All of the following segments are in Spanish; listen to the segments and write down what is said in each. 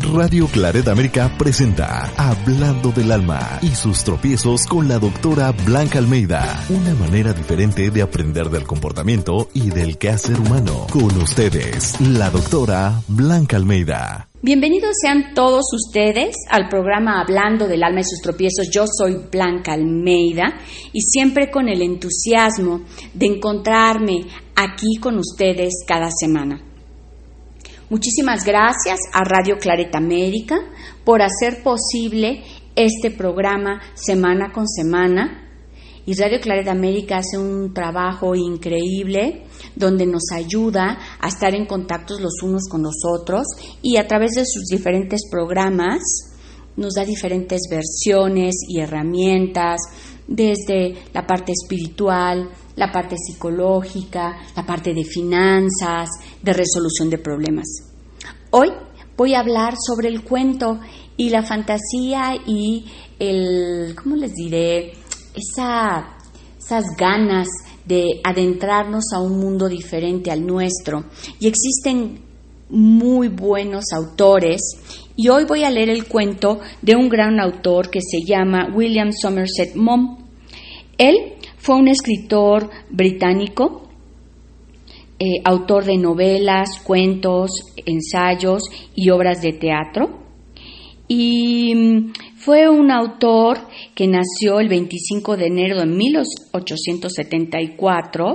Radio Claret América presenta Hablando del Alma y sus tropiezos con la doctora Blanca Almeida. Una manera diferente de aprender del comportamiento y del quehacer humano. Con ustedes, la doctora Blanca Almeida. Bienvenidos sean todos ustedes al programa Hablando del Alma y sus tropiezos. Yo soy Blanca Almeida y siempre con el entusiasmo de encontrarme aquí con ustedes cada semana. Muchísimas gracias a Radio Clareta América por hacer posible este programa semana con semana. Y Radio Clareta América hace un trabajo increíble donde nos ayuda a estar en contacto los unos con los otros y a través de sus diferentes programas nos da diferentes versiones y herramientas desde la parte espiritual, la parte psicológica, la parte de finanzas, de resolución de problemas. Hoy voy a hablar sobre el cuento y la fantasía y el, ¿cómo les diré? Esa, esas ganas de adentrarnos a un mundo diferente al nuestro. Y existen muy buenos autores y hoy voy a leer el cuento de un gran autor que se llama William Somerset Maugham. Él fue un escritor británico, eh, autor de novelas, cuentos, ensayos y obras de teatro. Y mm, fue un autor que nació el 25 de enero de 1874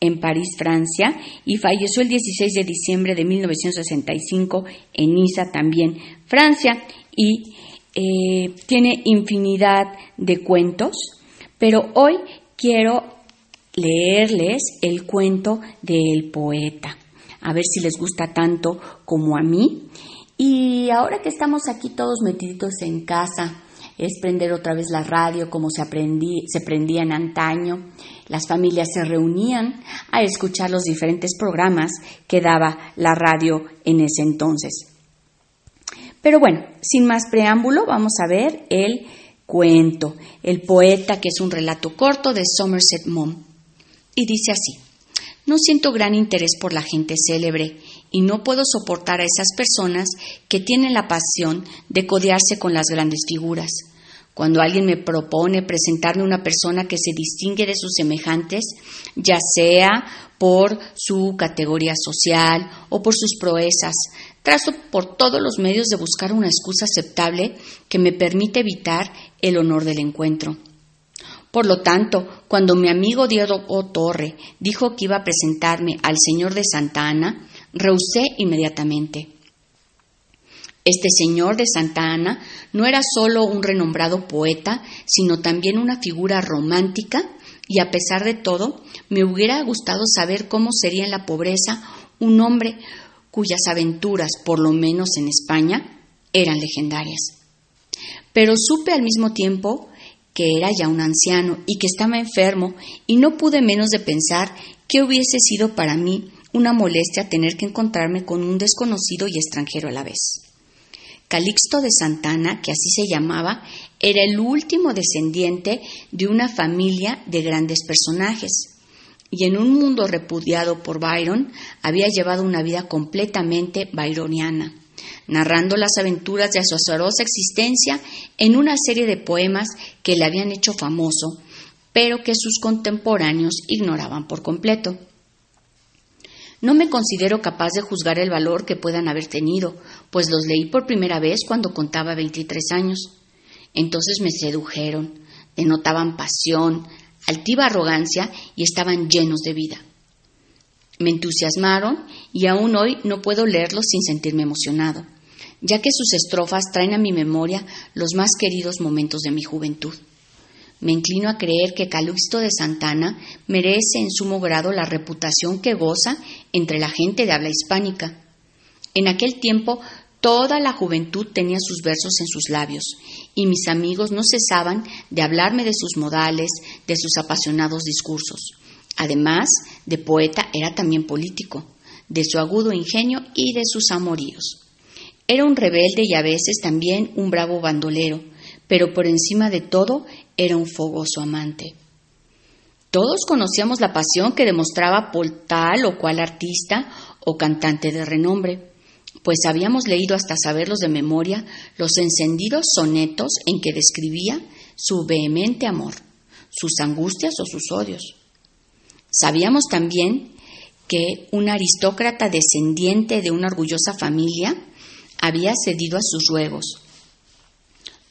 en París, Francia, y falleció el 16 de diciembre de 1965 en Niza, también Francia, y eh, tiene infinidad de cuentos, pero hoy quiero leerles el cuento del poeta, a ver si les gusta tanto como a mí. Y ahora que estamos aquí todos metiditos en casa, es prender otra vez la radio como se, se prendía en antaño. Las familias se reunían a escuchar los diferentes programas que daba la radio en ese entonces. Pero bueno, sin más preámbulo, vamos a ver el cuento, El poeta, que es un relato corto de Somerset Maugham. Y dice así, no siento gran interés por la gente célebre y no puedo soportar a esas personas que tienen la pasión de codearse con las grandes figuras. Cuando alguien me propone presentarme una persona que se distingue de sus semejantes, ya sea por su categoría social o por sus proezas, trato por todos los medios de buscar una excusa aceptable que me permita evitar el honor del encuentro. Por lo tanto, cuando mi amigo Diego Torre dijo que iba a presentarme al señor de Santa Ana, rehusé inmediatamente. Este señor de Santa Ana no era solo un renombrado poeta, sino también una figura romántica, y a pesar de todo, me hubiera gustado saber cómo sería en la pobreza un hombre cuyas aventuras, por lo menos en España, eran legendarias. Pero supe al mismo tiempo que era ya un anciano y que estaba enfermo, y no pude menos de pensar que hubiese sido para mí una molestia tener que encontrarme con un desconocido y extranjero a la vez. Calixto de Santana, que así se llamaba, era el último descendiente de una familia de grandes personajes, y en un mundo repudiado por Byron había llevado una vida completamente byroniana, narrando las aventuras de su azarosa existencia en una serie de poemas que le habían hecho famoso, pero que sus contemporáneos ignoraban por completo. No me considero capaz de juzgar el valor que puedan haber tenido, pues los leí por primera vez cuando contaba 23 años. Entonces me sedujeron, denotaban pasión, altiva arrogancia y estaban llenos de vida. Me entusiasmaron y aún hoy no puedo leerlos sin sentirme emocionado, ya que sus estrofas traen a mi memoria los más queridos momentos de mi juventud. Me inclino a creer que Calixto de Santana merece en sumo grado la reputación que goza entre la gente de habla hispánica. En aquel tiempo toda la juventud tenía sus versos en sus labios, y mis amigos no cesaban de hablarme de sus modales, de sus apasionados discursos. Además de poeta, era también político, de su agudo ingenio y de sus amoríos. Era un rebelde y a veces también un bravo bandolero, pero por encima de todo era un fogoso amante. Todos conocíamos la pasión que demostraba por tal o cual artista o cantante de renombre. pues habíamos leído hasta saberlos de memoria los encendidos sonetos en que describía su vehemente amor, sus angustias o sus odios. Sabíamos también que un aristócrata descendiente de una orgullosa familia había cedido a sus ruegos.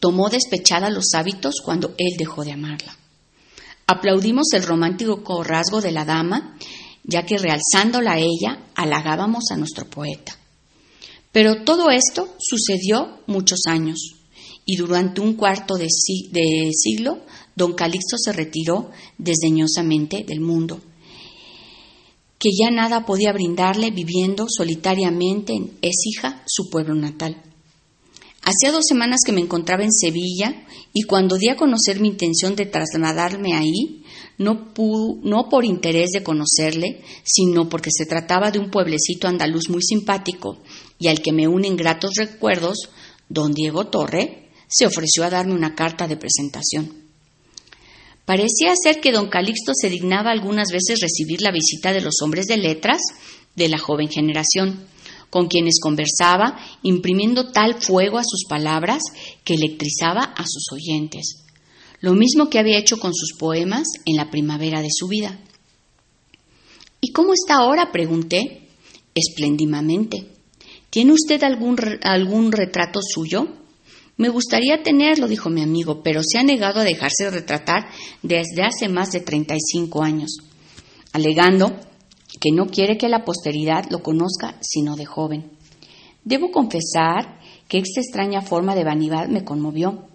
Tomó despechada los hábitos cuando él dejó de amarla. Aplaudimos el romántico rasgo de la dama, ya que realzándola a ella halagábamos a nuestro poeta. Pero todo esto sucedió muchos años, y durante un cuarto de, siglo don Calixto se retiró desdeñosamente del mundo, que ya nada podía brindarle viviendo solitariamente en Écija, su pueblo natal. Hacía dos semanas que me encontraba en Sevilla y cuando di a conocer mi intención de trasladarme ahí, no, no por interés de conocerle, sino porque se trataba de un pueblecito andaluz muy simpático y al que me unen gratos recuerdos, don Diego Torre se ofreció a darme una carta de presentación. Parecía ser que don Calixto se dignaba algunas veces recibir la visita de los hombres de letras de la joven generación con quienes conversaba, imprimiendo tal fuego a sus palabras que electrizaba a sus oyentes, lo mismo que había hecho con sus poemas en la primavera de su vida. ¿Y cómo está ahora? pregunté. Espléndidamente. ¿Tiene usted algún, algún retrato suyo? Me gustaría tenerlo, dijo mi amigo, pero se ha negado a dejarse retratar desde hace más de 35 años, alegando que no quiere que la posteridad lo conozca sino de joven. Debo confesar que esta extraña forma de vanidad me conmovió.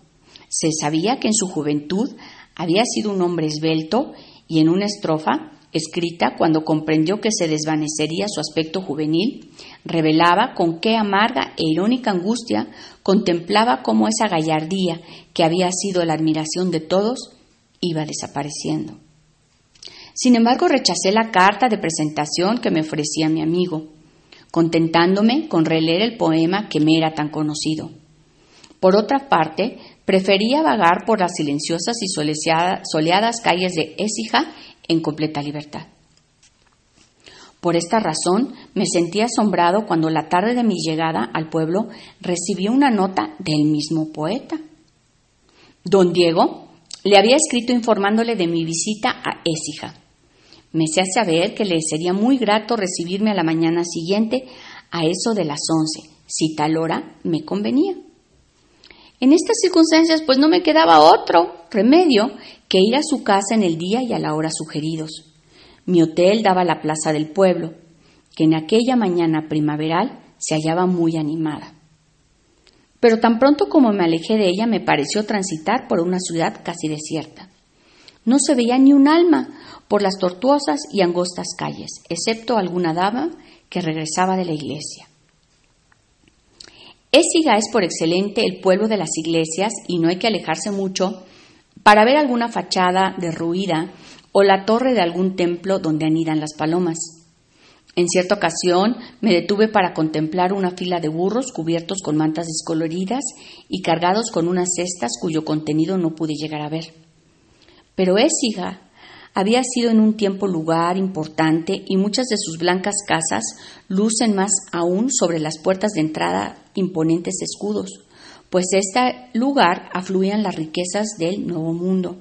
Se sabía que en su juventud había sido un hombre esbelto y en una estrofa escrita cuando comprendió que se desvanecería su aspecto juvenil, revelaba con qué amarga e irónica angustia contemplaba cómo esa gallardía que había sido la admiración de todos iba desapareciendo. Sin embargo, rechacé la carta de presentación que me ofrecía mi amigo, contentándome con releer el poema que me era tan conocido. Por otra parte, prefería vagar por las silenciosas y soleadas calles de Écija en completa libertad. Por esta razón me sentí asombrado cuando la tarde de mi llegada al pueblo recibí una nota del mismo poeta. Don Diego le había escrito informándole de mi visita a Écija me hacía saber que le sería muy grato recibirme a la mañana siguiente a eso de las once, si tal hora me convenía. En estas circunstancias, pues no me quedaba otro remedio que ir a su casa en el día y a la hora sugeridos. Mi hotel daba la plaza del pueblo, que en aquella mañana primaveral se hallaba muy animada. Pero tan pronto como me alejé de ella me pareció transitar por una ciudad casi desierta. No se veía ni un alma por las tortuosas y angostas calles, excepto alguna dama que regresaba de la iglesia. Ésiga es por excelente el pueblo de las iglesias y no hay que alejarse mucho para ver alguna fachada derruida o la torre de algún templo donde anidan las palomas. En cierta ocasión me detuve para contemplar una fila de burros cubiertos con mantas descoloridas y cargados con unas cestas cuyo contenido no pude llegar a ver. Pero Écija había sido en un tiempo lugar importante y muchas de sus blancas casas lucen más aún sobre las puertas de entrada imponentes escudos, pues este lugar afluían las riquezas del Nuevo Mundo.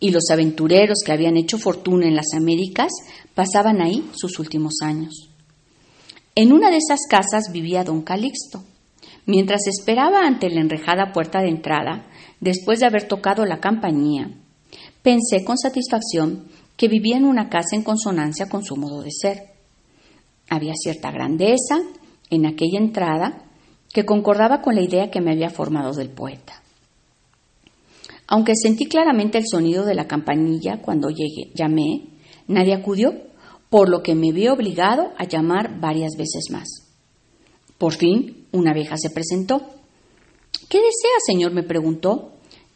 Y los aventureros que habían hecho fortuna en las Américas pasaban ahí sus últimos años. En una de esas casas vivía don Calixto. Mientras esperaba ante la enrejada puerta de entrada, después de haber tocado la campanilla, Pensé con satisfacción que vivía en una casa en consonancia con su modo de ser. Había cierta grandeza en aquella entrada que concordaba con la idea que me había formado del poeta. Aunque sentí claramente el sonido de la campanilla cuando llegué, llamé, nadie acudió, por lo que me vi obligado a llamar varias veces más. Por fin, una vieja se presentó. ¿Qué desea, señor? me preguntó.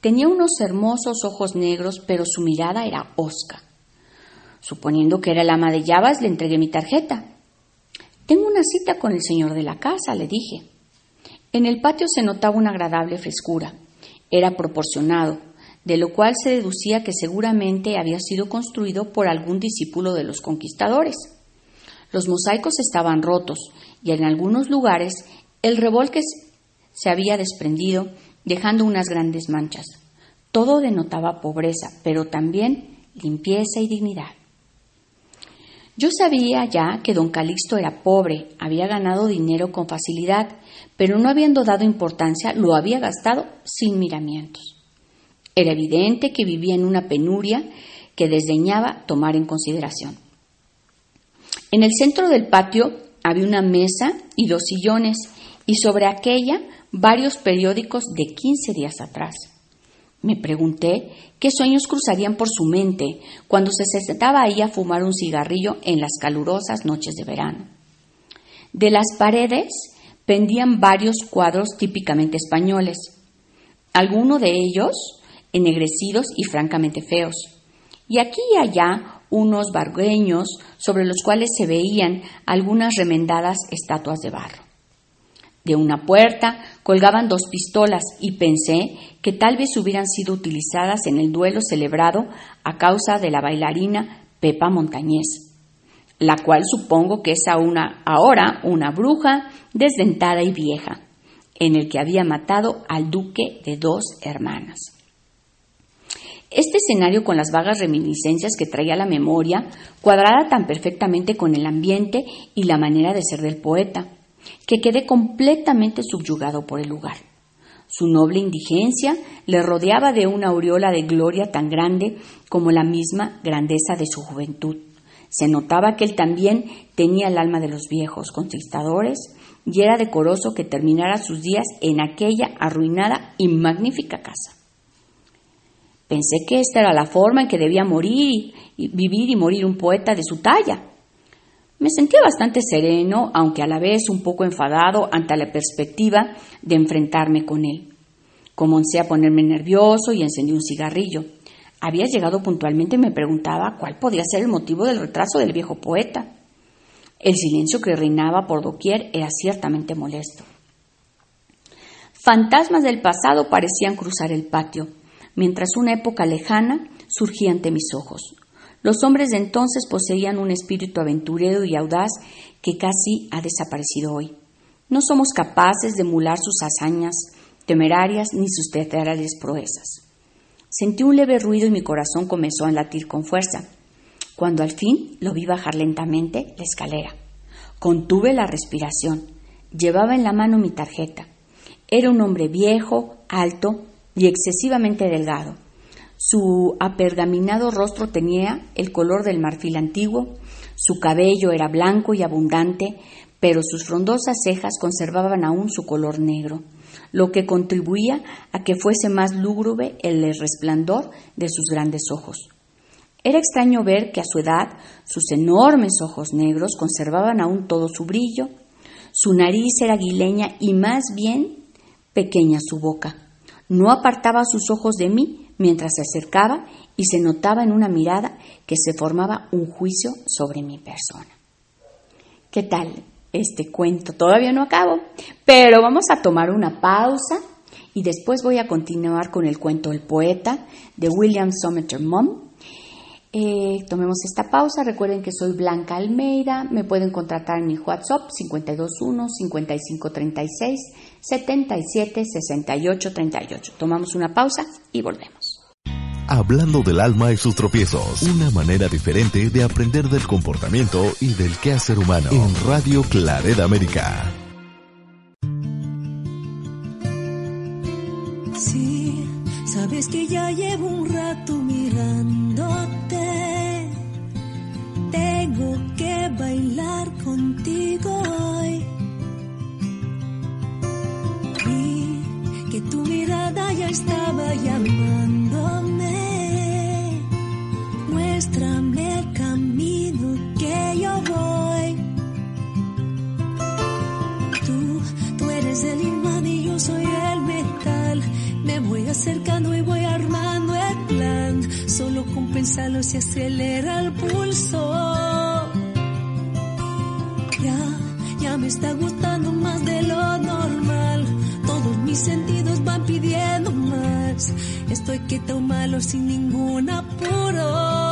Tenía unos hermosos ojos negros, pero su mirada era osca. Suponiendo que era el ama de llaves, le entregué mi tarjeta. Tengo una cita con el señor de la casa, le dije. En el patio se notaba una agradable frescura. Era proporcionado, de lo cual se deducía que seguramente había sido construido por algún discípulo de los conquistadores. Los mosaicos estaban rotos y en algunos lugares el revolque se había desprendido, dejando unas grandes manchas. Todo denotaba pobreza, pero también limpieza y dignidad. Yo sabía ya que don Calixto era pobre, había ganado dinero con facilidad, pero no habiendo dado importancia, lo había gastado sin miramientos. Era evidente que vivía en una penuria que desdeñaba tomar en consideración. En el centro del patio había una mesa y dos sillones, y sobre aquella varios periódicos de quince días atrás. Me pregunté qué sueños cruzarían por su mente cuando se sentaba ahí a fumar un cigarrillo en las calurosas noches de verano. De las paredes pendían varios cuadros típicamente españoles, algunos de ellos ennegrecidos y francamente feos, y aquí y allá unos bargueños sobre los cuales se veían algunas remendadas estatuas de barro. De una puerta colgaban dos pistolas y pensé que tal vez hubieran sido utilizadas en el duelo celebrado a causa de la bailarina Pepa Montañés, la cual supongo que es ahora una bruja desdentada y vieja, en el que había matado al duque de dos hermanas. Este escenario con las vagas reminiscencias que traía la memoria cuadrada tan perfectamente con el ambiente y la manera de ser del poeta, que quedé completamente subyugado por el lugar. Su noble indigencia le rodeaba de una aureola de gloria tan grande como la misma grandeza de su juventud. Se notaba que él también tenía el alma de los viejos conquistadores y era decoroso que terminara sus días en aquella arruinada y magnífica casa. Pensé que esta era la forma en que debía morir y vivir y morir un poeta de su talla. Me sentía bastante sereno, aunque a la vez un poco enfadado ante la perspectiva de enfrentarme con él. Comencé a ponerme nervioso y encendí un cigarrillo. Había llegado puntualmente y me preguntaba cuál podía ser el motivo del retraso del viejo poeta. El silencio que reinaba por doquier era ciertamente molesto. Fantasmas del pasado parecían cruzar el patio, mientras una época lejana surgía ante mis ojos. Los hombres de entonces poseían un espíritu aventurero y audaz que casi ha desaparecido hoy. No somos capaces de emular sus hazañas temerarias ni sus teatrales proezas. Sentí un leve ruido y mi corazón comenzó a latir con fuerza. Cuando al fin lo vi bajar lentamente la escalera. Contuve la respiración. Llevaba en la mano mi tarjeta. Era un hombre viejo, alto y excesivamente delgado. Su apergaminado rostro tenía el color del marfil antiguo, su cabello era blanco y abundante, pero sus frondosas cejas conservaban aún su color negro, lo que contribuía a que fuese más lúgubre el resplandor de sus grandes ojos. Era extraño ver que a su edad sus enormes ojos negros conservaban aún todo su brillo, su nariz era aguileña y más bien pequeña su boca. No apartaba sus ojos de mí, mientras se acercaba y se notaba en una mirada que se formaba un juicio sobre mi persona. ¿Qué tal este cuento? Todavía no acabo, pero vamos a tomar una pausa y después voy a continuar con el cuento El poeta de William Somerset Maugham. Eh, tomemos esta pausa. Recuerden que soy Blanca Almeida. Me pueden contratar en mi WhatsApp 521 5536 77 68 38. Tomamos una pausa y volvemos. Hablando del alma y sus tropiezos. Una manera diferente de aprender del comportamiento y del quehacer humano. En Radio Claret América. Sí, sabes que ya llevo un rato mirándote. Tengo que bailar contigo hoy. Y que tu mirada ya estaba llamándome acelera el pulso. Ya, ya me está gustando más de lo normal. Todos mis sentidos van pidiendo más. Estoy quieto malo sin ningún apuro.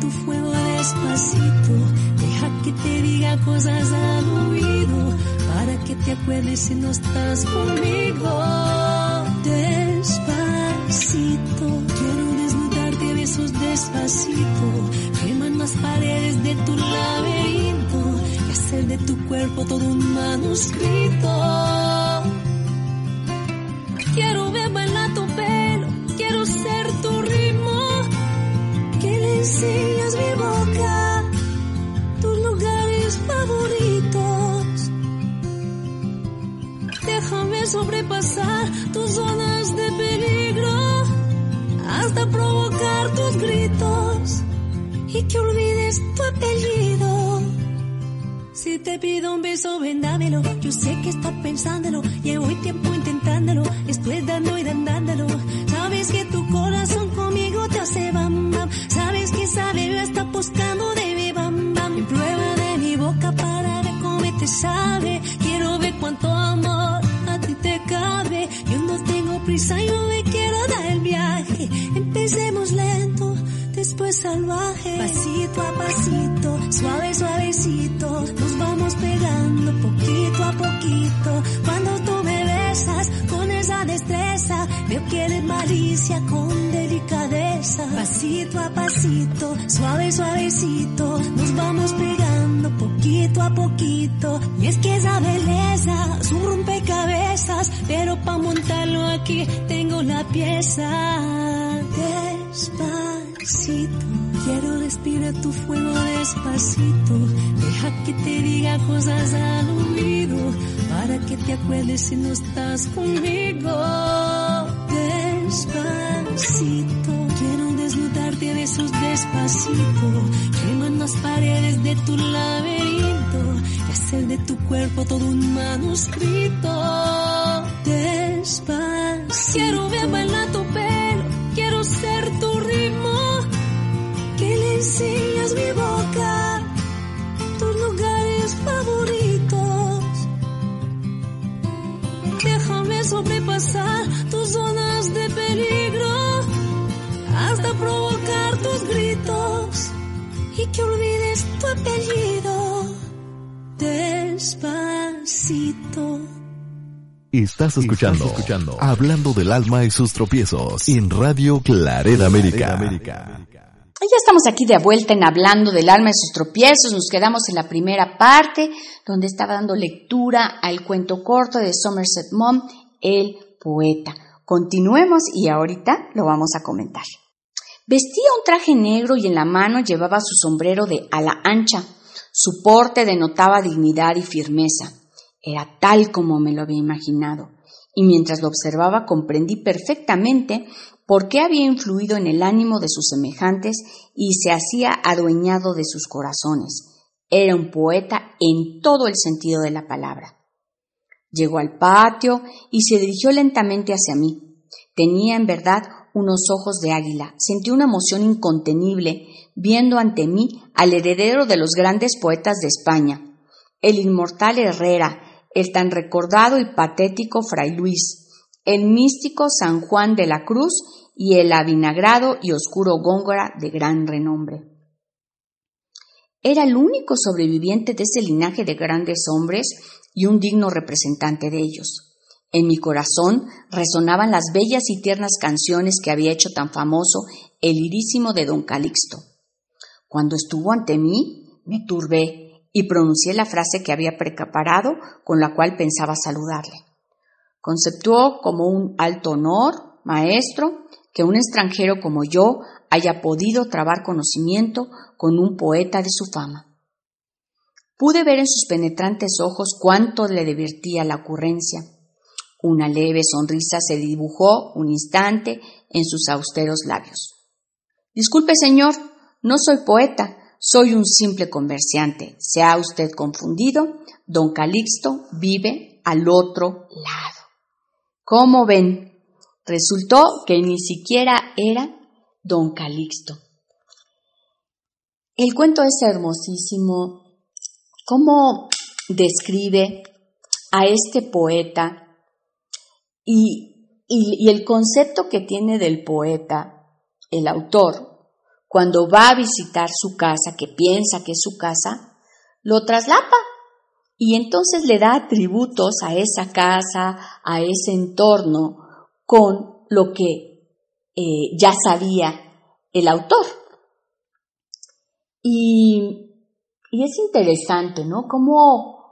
tu fuego despacito. Deja que te diga cosas al oído para que te acuerdes si no estás conmigo. De tu cuerpo todo un manuscrito. Quiero ver bailar tu pelo, quiero ser tu ritmo. Que le enseñas mi boca, tus lugares favoritos. Déjame sobrepasar tus zonas de peligro hasta provocar tus gritos y que olvides tu apellido. Te pido un beso, vendámelo. Yo sé que estás pensándolo. Llevo tiempo intentándolo. Estoy dando y dándolo. Sabes que tu corazón conmigo te hace bam bam. Sabes que esa bebé está buscando de mi bam bam. Y prueba de mi boca para ver cómo te sabe. Quiero ver cuánto amor a ti te cabe. Yo no tengo prisa, yo me quiero dar el viaje. Empecemos lento después salvaje. Pasito a pasito, suave, suavecito, poquito. Cuando tú me besas con esa destreza, veo que eres malicia con delicadeza. Pasito a pasito, suave, suavecito, nos vamos pegando poquito a poquito. Y es que esa belleza es un rompecabezas, pero pa' montarlo aquí tengo la pieza. Despacito, quiero respirar tu fuego despacito. Deja que te diga cosas al oído para que te acuerdes si no estás conmigo. Despacito, quiero desnudarte a besos despacito. Queman las paredes de tu laberinto y hacer de tu cuerpo todo un manuscrito. Despacito, quiero ver bailar tu pelo, quiero ser tu. Enseñas mi boca, tus lugares favoritos. Déjame sobrepasar tus zonas de peligro hasta provocar tus gritos y que olvides tu apellido despacito. Estás escuchando, escuchando Hablando del alma y sus tropiezos en Radio Clareda América. Ya estamos aquí de vuelta en Hablando del alma y sus tropiezos. Nos quedamos en la primera parte donde estaba dando lectura al cuento corto de Somerset Maugham, El poeta. Continuemos y ahorita lo vamos a comentar. Vestía un traje negro y en la mano llevaba su sombrero de ala ancha. Su porte denotaba dignidad y firmeza. Era tal como me lo había imaginado, y mientras lo observaba comprendí perfectamente por qué había influido en el ánimo de sus semejantes y se hacía adueñado de sus corazones. Era un poeta en todo el sentido de la palabra. Llegó al patio y se dirigió lentamente hacia mí. Tenía en verdad unos ojos de águila. Sentí una emoción incontenible viendo ante mí al heredero de los grandes poetas de España, el inmortal Herrera, el tan recordado y patético Fray Luis, el místico San Juan de la Cruz y el avinagrado y oscuro Góngora de gran renombre. Era el único sobreviviente de ese linaje de grandes hombres y un digno representante de ellos. En mi corazón resonaban las bellas y tiernas canciones que había hecho tan famoso el irísimo de don Calixto. Cuando estuvo ante mí, me turbé y pronuncié la frase que había preparado con la cual pensaba saludarle. Conceptuó como un alto honor, maestro, que un extranjero como yo haya podido trabar conocimiento con un poeta de su fama. Pude ver en sus penetrantes ojos cuánto le divertía la ocurrencia. Una leve sonrisa se dibujó un instante en sus austeros labios. Disculpe, señor, no soy poeta, soy un simple comerciante. Se ha usted confundido. Don Calixto vive al otro lado. ¿Cómo ven? Resultó que ni siquiera era don Calixto. El cuento es hermosísimo. ¿Cómo describe a este poeta y el concepto que tiene del poeta, el autor, cuando va a visitar su casa, que piensa que es su casa, lo traslapa y entonces le da atributos a esa casa, a ese entorno, con lo que eh, ya sabía el autor. Y, es interesante, ¿no? Cómo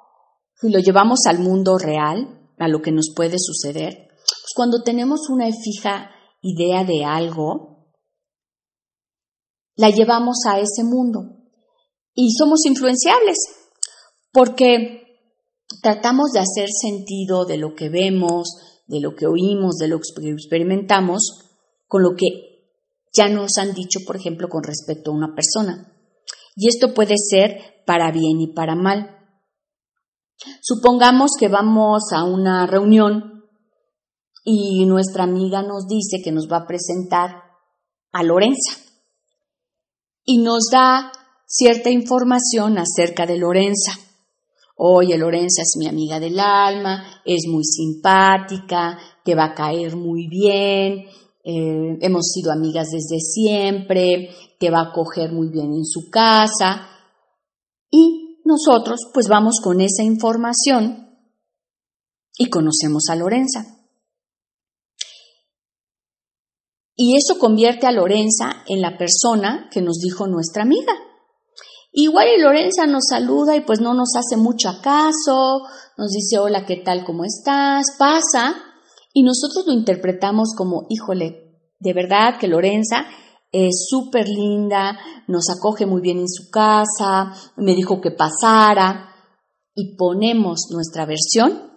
si lo llevamos al mundo real, a lo que nos puede suceder, pues cuando tenemos una fija idea de algo, la llevamos a ese mundo y somos influenciables porque tratamos de hacer sentido de lo que vemos, de lo que oímos, de lo que experimentamos, con lo que ya nos han dicho, por ejemplo, con respecto a una persona. Y esto puede ser para bien y para mal. Supongamos que vamos a una reunión y nuestra amiga nos dice que nos va a presentar a Lorenza y nos da cierta información acerca de Lorenza. Oye, Lorenza es mi amiga del alma, es muy simpática, te va a caer muy bien, eh, hemos sido amigas desde siempre, te va a acoger muy bien en su casa. Y nosotros pues vamos con esa información y conocemos a Lorenza. Y eso convierte a Lorenza en la persona que nos dijo nuestra amiga. Igual y Lorenza nos saluda y pues no nos hace mucho caso, nos dice hola, ¿qué tal? ¿Cómo estás? Pasa y nosotros lo interpretamos como, híjole, de verdad que Lorenza es súper linda, nos acoge muy bien en su casa, me dijo que pasara y ponemos nuestra versión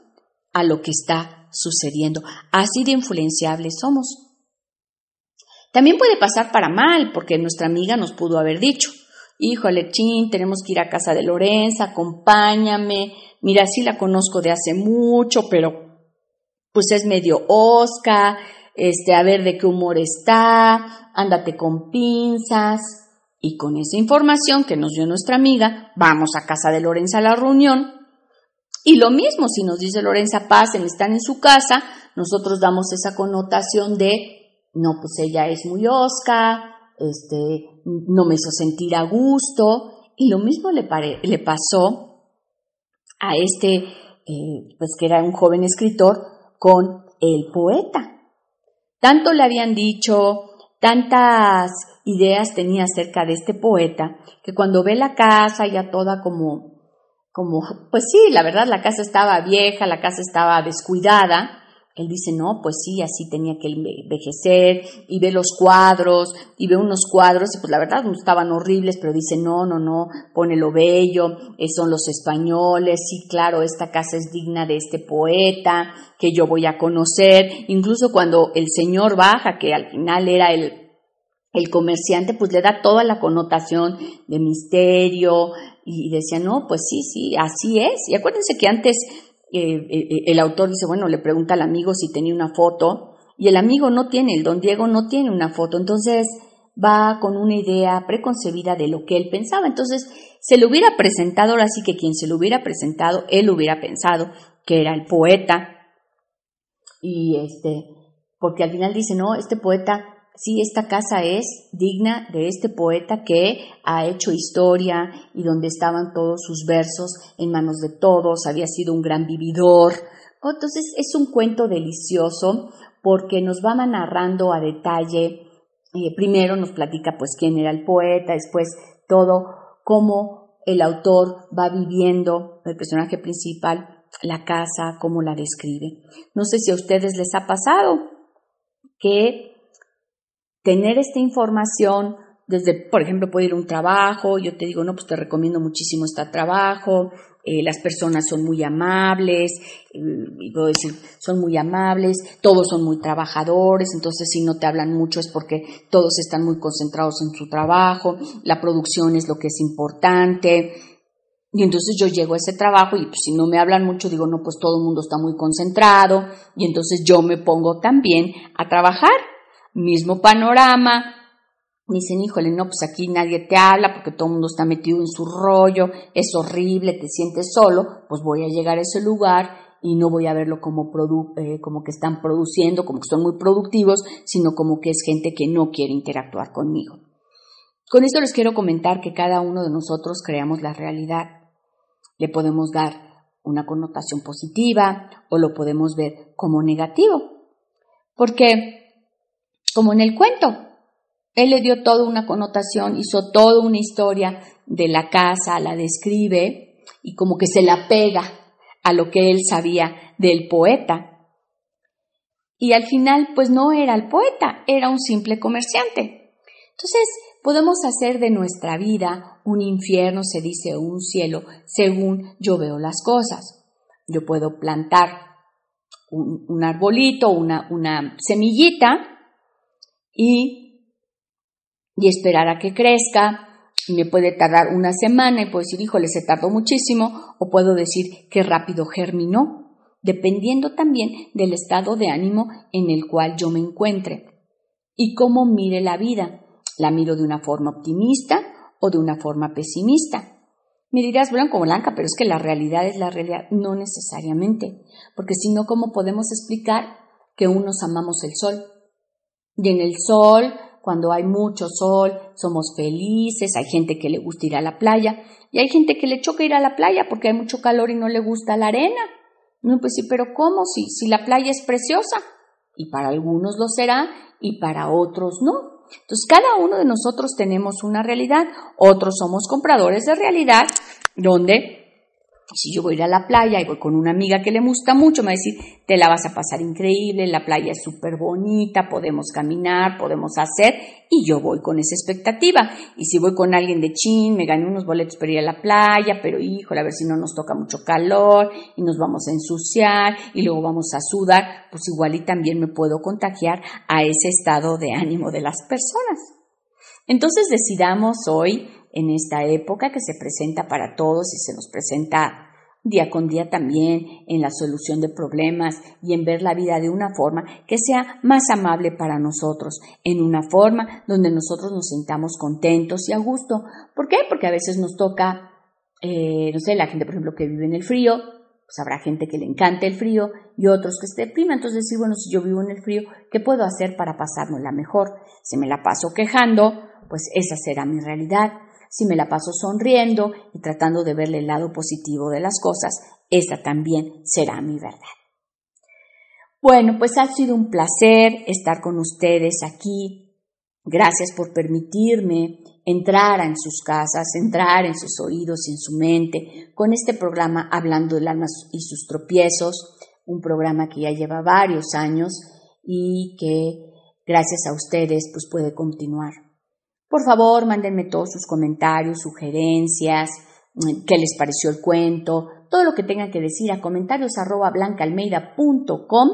a lo que está sucediendo. Así de influenciables somos. También puede pasar para mal, porque nuestra amiga nos pudo haber dicho, híjole, chin, tenemos que ir a casa de Lorenza, acompáñame, mira, sí la conozco de hace mucho, pero pues es medio osca, este, a ver de qué humor está, ándate con pinzas. Y con esa información que nos dio nuestra amiga, vamos a casa de Lorenza a la reunión. Y lo mismo, si nos dice Lorenza, pasen, están en su casa, nosotros damos esa connotación de, no, pues ella es muy osca, este, no me hizo sentir a gusto. Y lo mismo le, le pasó a este, eh, pues que era un joven escritor, con el poeta. Tanto le habían dicho, tantas ideas tenía acerca de este poeta, que cuando ve la casa ya toda como, como, pues sí, la verdad la casa estaba vieja, la casa estaba descuidada, él dice, no, pues sí, así tenía que envejecer, y ve los cuadros, y ve unos cuadros, y pues la verdad estaban horribles, pero dice, no, no, no, pone lo bello, eh, son los españoles, sí, claro, esta casa es digna de este poeta, que yo voy a conocer, incluso cuando el señor baja, que al final era el, el comerciante, pues le da toda la connotación de misterio, y decía, no, pues sí, sí, así es, y acuérdense que antes eh, eh, el autor dice, bueno, le pregunta al amigo si tenía una foto y el amigo no tiene, el don Diego no tiene una foto, entonces va con una idea preconcebida de lo que él pensaba, entonces se le hubiera presentado, ahora sí que quien se lo hubiera presentado, él hubiera pensado que era el poeta. Y este, porque al final dice, no, este poeta sí, esta casa es digna de este poeta que ha hecho historia y donde estaban todos sus versos en manos de todos, había sido un gran vividor. Entonces es un cuento delicioso porque nos va narrando a detalle, eh, primero nos platica pues quién era el poeta, después todo cómo el autor va viviendo, el personaje principal, la casa, cómo la describe. No sé si a ustedes les ha pasado que tener esta información desde, por ejemplo, puede ir a un trabajo, yo te digo, no, pues te recomiendo muchísimo este trabajo, eh, las personas son muy amables, eh, puedo decir, son muy amables, todos son muy trabajadores, entonces si no te hablan mucho es porque todos están muy concentrados en su trabajo, la producción es lo que es importante, y entonces yo llego a ese trabajo y pues si no me hablan mucho digo, no, pues todo el mundo está muy concentrado y entonces yo me pongo también a trabajar mismo panorama. Me dicen, híjole, no, pues aquí nadie te habla porque todo el mundo está metido en su rollo, es horrible, te sientes solo, pues voy a llegar a ese lugar y no voy a verlo como, eh, como que están produciendo, como que son muy productivos, sino como que es gente que no quiere interactuar conmigo. Con esto les quiero comentar que cada uno de nosotros creamos la realidad. Le podemos dar una connotación positiva o lo podemos ver como negativo. Porque, como en el cuento, él le dio toda una connotación, hizo toda una historia de la casa, la describe y como que se la pega a lo que él sabía del poeta. Y al final, pues no era el poeta, era un simple comerciante. Entonces, Podemos hacer de nuestra vida un infierno, se dice, un cielo, según yo veo las cosas. Yo puedo plantar un, arbolito, una, una semillita y, y esperar a que crezca, me puede tardar una semana y puedo decir, híjole, se tardó muchísimo, o puedo decir que rápido germinó, dependiendo también del estado de ánimo en el cual yo me encuentre y cómo mire la vida. ¿La miro de una forma optimista o de una forma pesimista? Me dirás blanco o blanca, pero es que la realidad es la realidad, no necesariamente, porque si no, ¿cómo podemos explicar que unos amamos el sol? Y en el sol, cuando hay mucho sol, somos felices, hay gente que le gusta ir a la playa, y hay gente que le choca ir a la playa porque hay mucho calor y no le gusta la arena. No, pues sí, pero ¿cómo? Si, si la playa es preciosa. Y para algunos lo será y para otros no. Entonces, cada uno de nosotros tenemos una realidad, otros somos compradores de realidad, donde si yo voy a ir a la playa y voy con una amiga que le gusta mucho, me va a decir, te la vas a pasar increíble, la playa es súper bonita, podemos caminar, podemos hacer, y yo voy con esa expectativa. Y si voy con alguien de chin, me gané unos boletos para ir a la playa, pero híjole, a ver si no nos toca mucho calor y nos vamos a ensuciar y luego vamos a sudar, pues igual y también me puedo contagiar a ese estado de ánimo de las personas. Entonces decidamos hoy en esta época que se presenta para todos y se nos presenta día con día también en la solución de problemas y en ver la vida de una forma que sea más amable para nosotros, en una forma donde nosotros nos sintamos contentos y a gusto. ¿Por qué? Porque a veces nos toca, eh, no sé, la gente, por ejemplo, que vive en el frío, pues habrá gente que le encante el frío y otros que se deprima. Entonces decir, bueno, si yo vivo en el frío, ¿qué puedo hacer para pasármela mejor? Si me la paso quejando, pues esa será mi realidad si me la paso sonriendo y tratando de verle el lado positivo de las cosas, esa también será mi verdad. Bueno, pues ha sido un placer estar con ustedes aquí. Gracias por permitirme entrar en sus casas, entrar en sus oídos y en su mente con este programa Hablando del alma y sus tropiezos, un programa que ya lleva varios años y que gracias a ustedes pues puede continuar. Por favor, mándenme todos sus comentarios, sugerencias, mm, qué les pareció el cuento, todo lo que tengan que decir a comentarios arroba blancaalmeida.com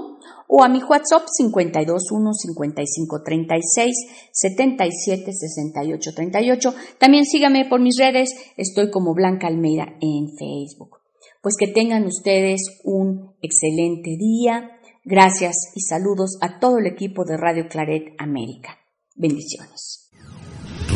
o a mi WhatsApp 521 55 36 77 68 38. También síganme por mis redes, estoy como Blanca Almeida en Facebook. Pues que tengan ustedes un excelente día. Gracias y saludos a todo el equipo de Radio Claret América. Bendiciones.